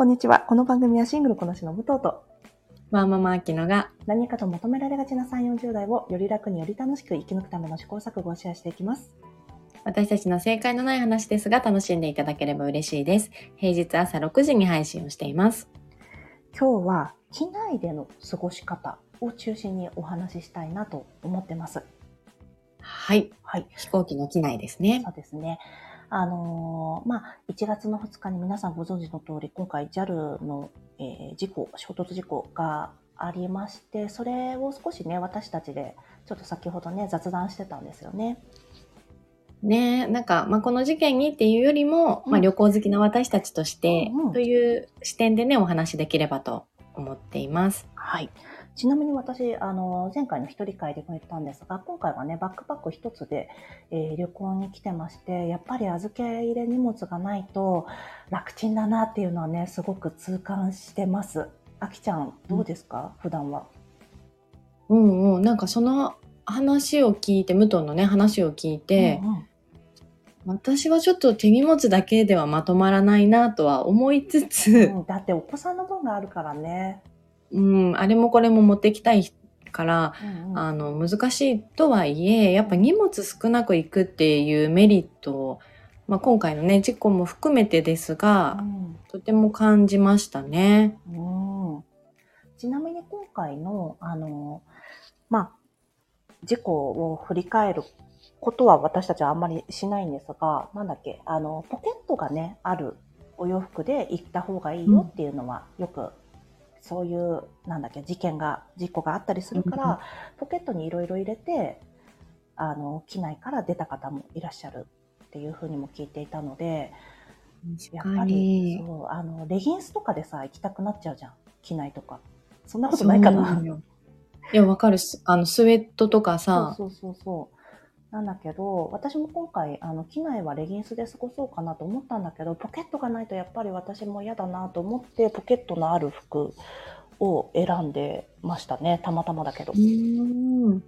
こんにちは。この番組はシングルこなしの武藤とワーママアキノが何かと求められがちな3、40代をより楽により楽しく生き抜くための試行錯誤をシェアしていきます。私たちの正解のない話ですが楽しんでいただければ嬉しいです。平日朝6時に配信をしています。今日は機内での過ごし方を中心にお話ししたいなと思ってます。はい。はい。飛行機の機内ですねそ。うですね。あのーまあ、1月の2日に皆さんご存知の通り、今回 JAL の、えー事故、衝突事故がありまして、それを少しね、私たちでちょっと先ほどね、雑談してたんですよね。ねなんか、まあ、この事件にっていうよりも、うんまあ、旅行好きな私たちとして、うんうんという視点でね、お話できればと思っています。はい。ちなみに私、あの、前回の一人会でも言ったんですが、今回はね、バックパック一つで、えー旅行に来てまして、やっぱり預け入れ荷物がないと楽ちんだなっていうのはね、すごく痛感してます。あきちゃん、どうですか、普段は。うんうん。なんかその話を聞いて、武藤のね、話を聞いて、うんうん私はちょっと手荷物だけではまとまらないなとは思いつつ、うんだってお子さんの分があるからね。うん、あれもこれも持ってきたいから、うんうん。あの、難しいとはいえ、やっぱ荷物少なくいくっていうメリットを、まあ、今回のね、事故も含めてですが、とても感じましたね。うんうん。ちなみに今回の、あの、まあ、事故を振り返ることは私たちはあんまりしないんですが、なんだっけ、あの、ポケットがね、あるお洋服で行った方がいいよっていうのは、よく、そういう、なんだっけ、事件が、事故があったりするから、ポケットにいろいろ入れて、あの、機内から出た方もいらっしゃるっていうふうにも聞いていたので、やっぱり、そう、あの、レギンスとかでさ、行きたくなっちゃうじゃん。機内とか。そんなことないかな。いや、わかる。すあの、スウェットとかさ、そうそうそうそう。なんだけど、私も今回、あの、機内はレギンスで過ごそうかなと思ったんだけど、ポケットがないとやっぱり私も嫌だなと思って、ポケットのある服を選んでましたね。たまたまだけどう。ーん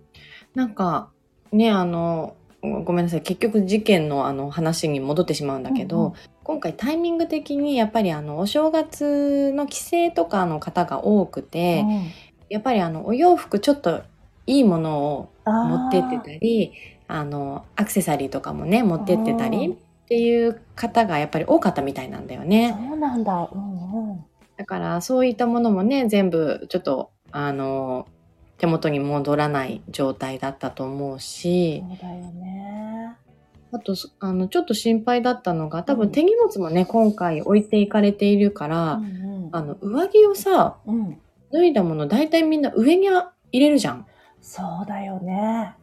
なんか、ね、あの、ごめんなさい。結局事件のあの話に戻ってしまうんだけど、うんうん今回タイミング的にやっぱりあの、お正月の帰省とかの方が多くて、うんやっぱりあの、お洋服ちょっといいものを持ってってたり、あの、アクセサリーとかもね、持ってってたりうんっていう方がやっぱり多かったみたいなんだよね。そうなんだ。うんうん。だからそういったものもね、全部ちょっと、あの、手元に戻らない状態だったと思うし、そうだよね。あと、そあの、ちょっと心配だったのが、多うん分手荷物もね、今回置いていかれているから、うんうんあの、上着をさ、うん。脱いだもの大体みんな上に入れるじゃん。そうだよね。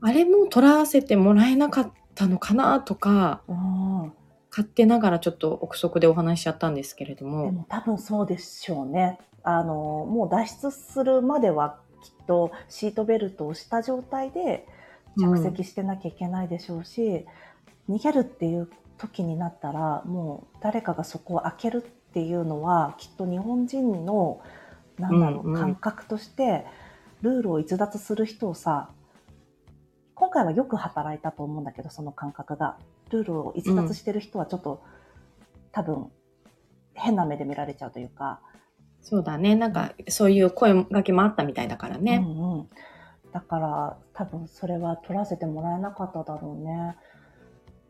あれも取らせてもらえなかったのかなとか、うん。勝手ながらちょっと憶測でお話しちゃったんですけれどでも。も多分そうでしょうね。あの、もう脱出するまではきっとシートベルトをした状態で着席してなきゃいけないでしょうし、逃げるっていう時になったらもう誰かがそこを開けるっていうのはきっと日本人のなんだろう、うんうん感覚としてルールを逸脱する人をさ今回はよく働いたと思うんだけどその感覚がルールを逸脱してる人はちょっと、多分変な目で見られちゃうというか、そうだね。なんか、そういう声がけもあったみたいだからね。うんうん、だから多分それは取らせてもらえなかっただろうね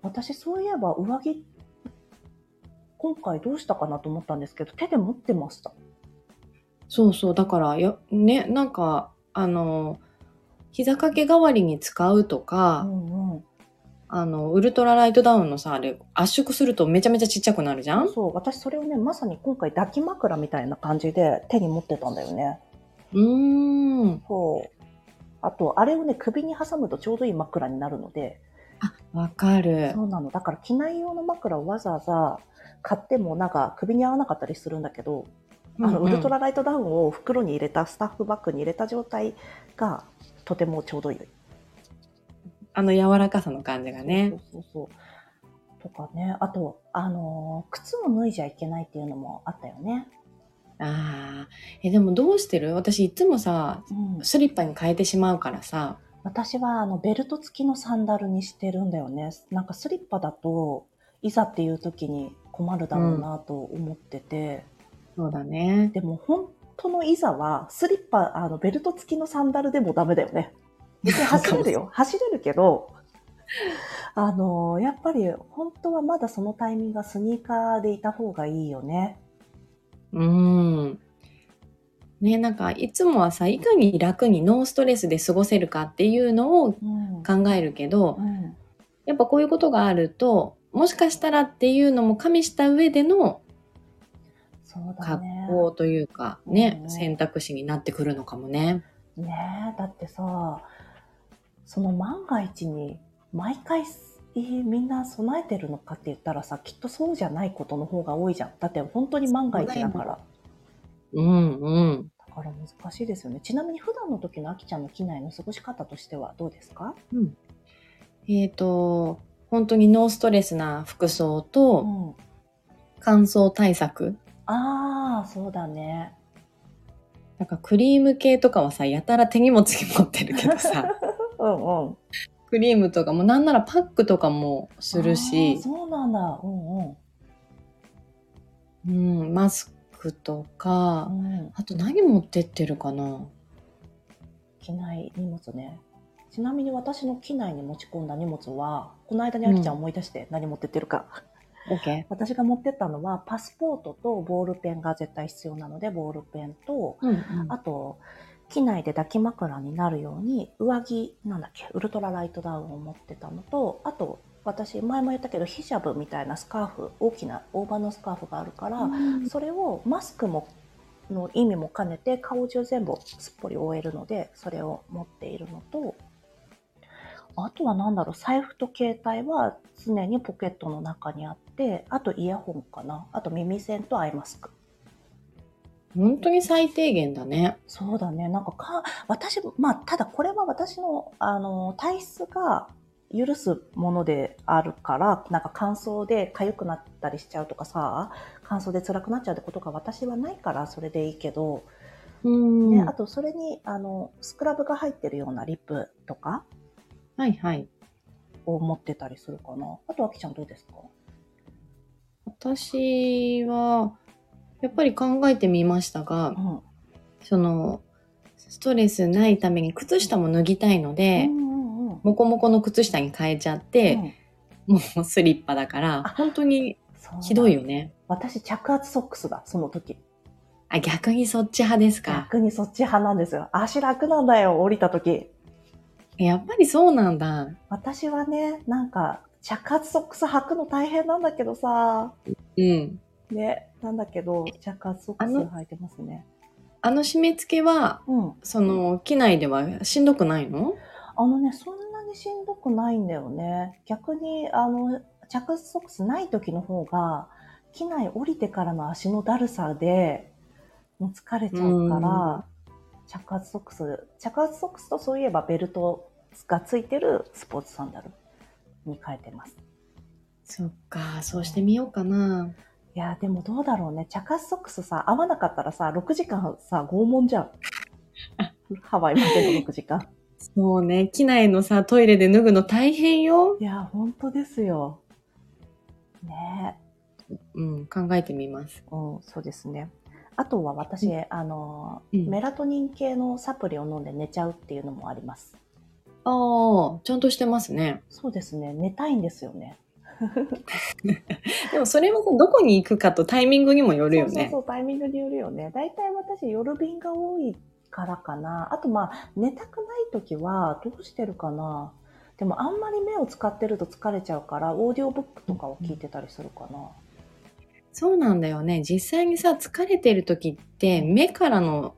私そういえば上着今回どうしたかなと思ったんですけど手で持ってましたそうそう。だから、よ、ね、なんか、あの、膝掛け代わりに使うとか、んうん。あの、ウルトラライトダウンのさ、あれ、圧縮するとめちゃめちゃちっちゃくなるじゃん？そう私それをねまさに今回抱き枕みたいな感じで手に持ってたんだよね。うーん。そう。あとあれをね首に挟むとちょうどいい枕になるので。わかる。そうなの。だから機内用の枕をわざわざ買ってもなんか首に合わなかったりするんだけどあの、うん。うんウルトラライトダウンを袋に入れたスタッフバッグに入れた状態がとてもちょうどいい。あの柔らかさの感じがね。そうそうそう。とかね、あと、あのー靴を脱いじゃいけないっていうのもあったよね。ああ。え、でもどうしてる？私いつもさ、うん、スリッパに変えてしまうからさ。私はあのベルト付きのサンダルにしてるんだよね。なんかスリッパだといざっていう時に困るだろうなと思ってて、そうだね。でも本当のいざは、スリッパ、あの、ベルト付きのサンダルでもダメだよね。別に走れるよ。走れるけど、あの、やっぱり本当はまだそのタイミングがスニーカーでいた方がいいよね。うん。ね、なんか、いつもはさ、いかに楽にノーストレスで過ごせるかっていうのをうん。考えるけどう、ん。やっぱこういうことがあると、もしかしたらっていうのも加味した上での格ね。好というか、ね、うん選択肢になってくるのかもね。ねえ、だってさ、その万が一に毎回みんな備えてるのかって言ったらさ、きっとそうじゃないことの方が多いじゃん。だって本当に万が一だから。うんうん。だから難しいですよね。ちなみに普段の時のあきちゃんの機内の過ごし方としてはどうですか？えっ、と、本当にノーストレスな服装うとん。乾燥対策。ああ、そうだね。なんかクリーム系とかはさ、やたら手荷物に持ってるけどさ、うんうん。クリームとかもなんならパックとかもするあしー、そうなんだ。うんうん。うん、マスクとかう、ん。あと何持ってってるかな機内荷物ね。ちなみに私の機内に持ち込んだ荷物は、この間にあきちゃん思い出して何持ってってるか。?OK? 私が持ってったのは、パスポートとボールペンが絶対必要なので、ボールペンと、うん、うん。あと、機内で抱き枕になるように、上着、なんだっけ、ウルトラライトダウンを持ってたのと、あと、私、前も言ったけど、ヒジャブみたいなスカーフ、大きな大葉のスカーフがあるから、それをマスクも、の意味も兼ねて、顔中全部すっぽり覆えるので、それを持っているのと、あとは何だろう、財布と携帯は常にポケットの中にあって、あとイヤホンかな。あと耳栓とアイマスク。本当に最低限だね。そうだね。なんかか、私、まあ、ただこれは私の、あの、体質が許すものであるから、なんか乾燥で痒くなったりしちゃうとかさ、乾燥で辛くなっちゃうってことが私はないからそれでいいけど、うん。ね、あとそれに、あの、スクラブが入ってるようなリップとかはいはい。を持ってたりするかな。あと、あきちゃんどうですか？私は、やっぱり考えてみましたが、うん。その、ストレスないために靴下も脱ぎたいので。もこもこの靴下に変えちゃって、うんもうスリッパだからあ、本当にひどいよね。私、着圧ソックスだ、その時。あ、逆にそっち派ですか？逆にそっち派なんですよ。足楽なんだよ、降りた時。やっぱりそうなんだ。私はね、なんか、着圧ソックス履くの大変なんだけどさ、うん。ね、なんだけど、着圧ソックス履いてますね。あの締め付けは、うん。その、機内ではしんどくないの？あのね、そんなにしんどくないんだよね。逆に、あの、着圧ソックスない時の方が、機内降りてからの足のだるさで、もう疲れちゃうから、着圧ソックス、着圧ソックスとそういえばベルトがついてるスポーツサンダルに変えてます。そっか、そうしてみようかな。いや、でもどうだろうね。着圧ソックスさ、合わなかったらさ、6時間さ、拷問じゃん。ハワイまでの6時間。そうね、機内のさ、トイレで脱ぐの大変よ。いや、本当ですよ。ねうん、考えてみます。え。うん、そうですね。あとは私、あの、うんメラトニン系のサプリを飲んで寝ちゃうっていうのもあります。ああ、ちゃんとしてますね。そうですね。寝たいんですよね。でもそれはさどこに行くかとタイミングにもよるよね。そうそうそう、タイミングによるよね。大体私、夜便が多いからかな。あと、まあ、寝たくない時は、どうしてるかな。でも、あんまり目を使ってると疲れちゃうから、オーディオブックとかを聞いてたりするかな。そうなんだよね。実際にさ、疲れてる時って、目からの、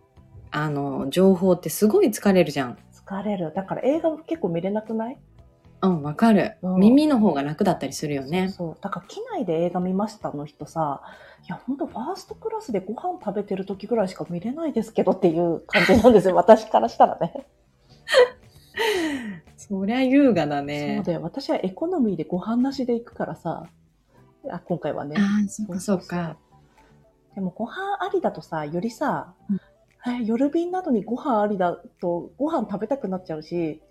あの、情報ってすごい疲れるじゃん。疲れる。だから映画結構見れなくない？うん、わかる、うん耳の方が楽だったりするよね。そう。だから機内で映画見ましたの人さ、いや、ほんとファーストクラスでご飯食べてる時ぐらいしか見れないですけどっていう感じなんですよ。私からしたらね。そりゃ優雅だそうね。だよ。私はエコノミーでご飯なしで行くからさ。あ、今回はね。ああ、そうかそうか。でもご飯ありだとさ、よりさ、うんえ夜便などにご飯ありだとご飯食べたくなっちゃうし、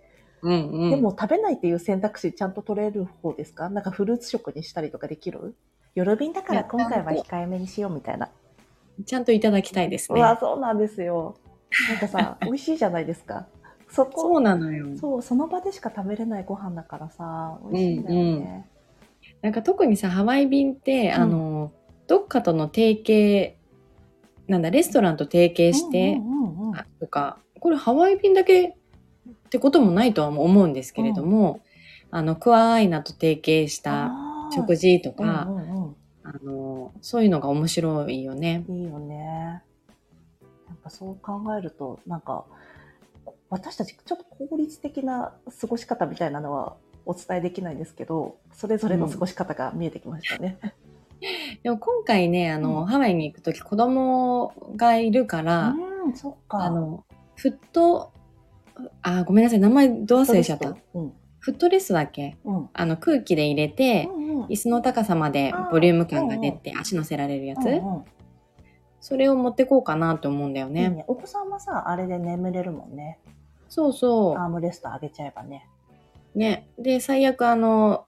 うんうん。でも食べないっていう選択肢ちゃんと取れる方ですか？なんかフルーツ食にしたりとかできる？夜便だから今回は控えめにしようみたいな。ちゃんといただきたいですね。うわ、そうなんですよ。なんかさ、美味しいじゃないですか。そこ、そうなのよ。そう、その場でしか食べれないご飯だからさ、美味しいんだよね。なんか特にさ、ハワイ便って、うんあの、どっかとの提携、なんだ、レストランと提携して、とか、これハワイ便だけってこともないとは思うんですけれども、あの、クアアイナと提携した食事とか、うんうんあの、そういうのが面白いよね。うん、いいよね。やっぱそう考えると、なんか、私たちちょっと効率的な過ごし方みたいなのはお伝えできないんですけど、それぞれの過ごし方が見えてきましたね。でも今回ね、あの、うんハワイに行くとき子供がいるから、うん、そっか。あの、フット、あ、ごめんなさい、名前ど忘れしちゃった。うん。フットレストだっけ？うん。あの、空気で入れて、うんうん椅子の高さまでボリューム感が出て、足乗せられるやつ、うんうんそれを持ってこうかなと思うんだよね。いいね。お子さんはさ、あれで眠れるもんね。そうそアームレスト上げちゃえばね。う。ね。で、最悪あの、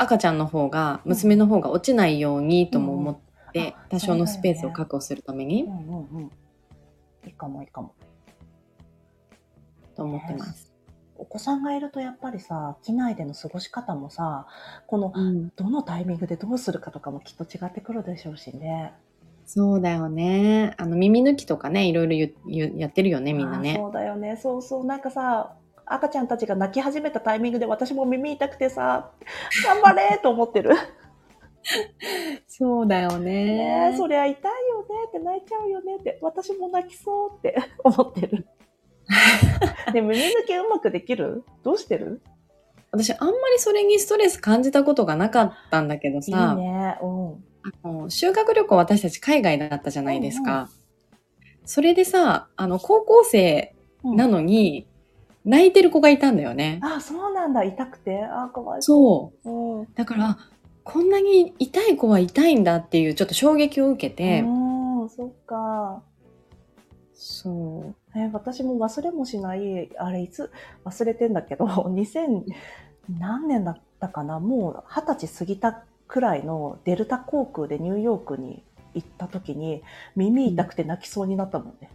赤ちゃんの方が、娘の方が落ちないようにとも思って、多少のスペースを確保するために、うんうんうん。いいかもいいかも。と思ってます。お子さんがいるとやっぱりさ、機内での過ごし方もさ、この、うん。どのタイミングでどうするかとかもきっと違ってくるでしょうしね。そうだよね。あの、耳抜きとかね、いろいろやってるよね、みんなね。そうだよね。そうそう。なんかさ、赤ちゃんたちが泣き始めたタイミングで私も耳痛くてさ、頑張れと思ってる。そうだよねねえ、そりゃ痛いよねって泣いちゃうよねって、私も泣きそうって 思ってる。で、耳抜きうまくできる？どうしてる？私、あんまりそれにストレス感じたことがなかったんだけどいいさ、ね。うん。あの修学旅行私たち海外だったじゃないですか。それでさ、あの、高校生うんなのに、泣いてる子がいたんだよね。あ、そうなんだ。痛くて？あ、かわいそう。う。うん。だから、こんなに痛い子は痛いんだっていうちょっと衝撃を受けて、うん、そっか。そう。え私も忘れもしない、あれいつ？忘れてんだけど、2000何年だったかな？もう二十歳過ぎたくらいのデルタ航空でニューヨークに行った時に耳痛くて泣きそうになったもんね。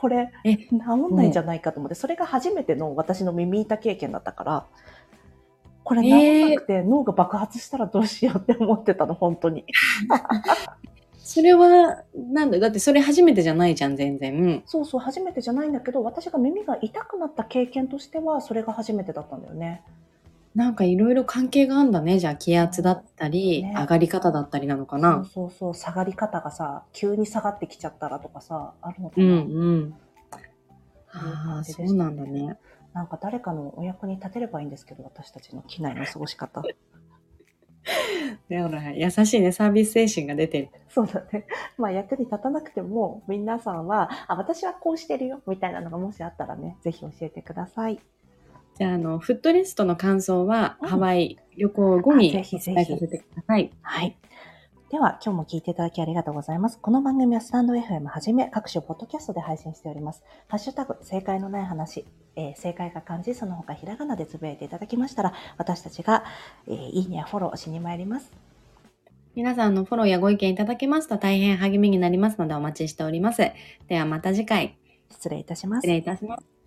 これえ治んないんじゃないかと思って、それが初めての私の耳痛経験だったから、これ治んなくて脳が爆発したらどうしようって思ってたの、本当に。それは、なんだ、だってそれ初めてじゃないじゃん、全然。そうそう、初めてじゃないんだけど、私が耳が痛くなった経験としては、それが初めてだったんだよね。なんかいろいろ関係があんだね。じゃあ気圧だったり、ね上がり方だったりなのかそうな。そうそう、下がり方がさ、急に下がってきちゃったらとかさ、あるのかな。うんうん。ああ、そうなんだね。なんか誰かのお役に立てればいいんですけど、私たちの機内の過ごし方。でほら、優しいね、サービス精神が出てる。そうだね。まあ役に立たなくても、皆さんは、あ、私はこうしてるよ、みたいなのがもしあったらね、ぜひ教えてください。じゃあ、あの、フットレストの感想は、うんハワイ旅行後にあぜおひぜひさせてください。はい。では、今日も聞いていただきありがとうございます。この番組はスタンド FM はじめ各種ポッドキャストで配信しております。ハッシュタグ、正解のない話、えー正解が漢字、その他ひらがなでつぶやいていただきましたら、私たちが、えーいいねやフォローしに参ります。皆さんのフォローやご意見いただけますと大変励みになりますのでお待ちしております。ではまた次回、失礼いたします失。礼いたします。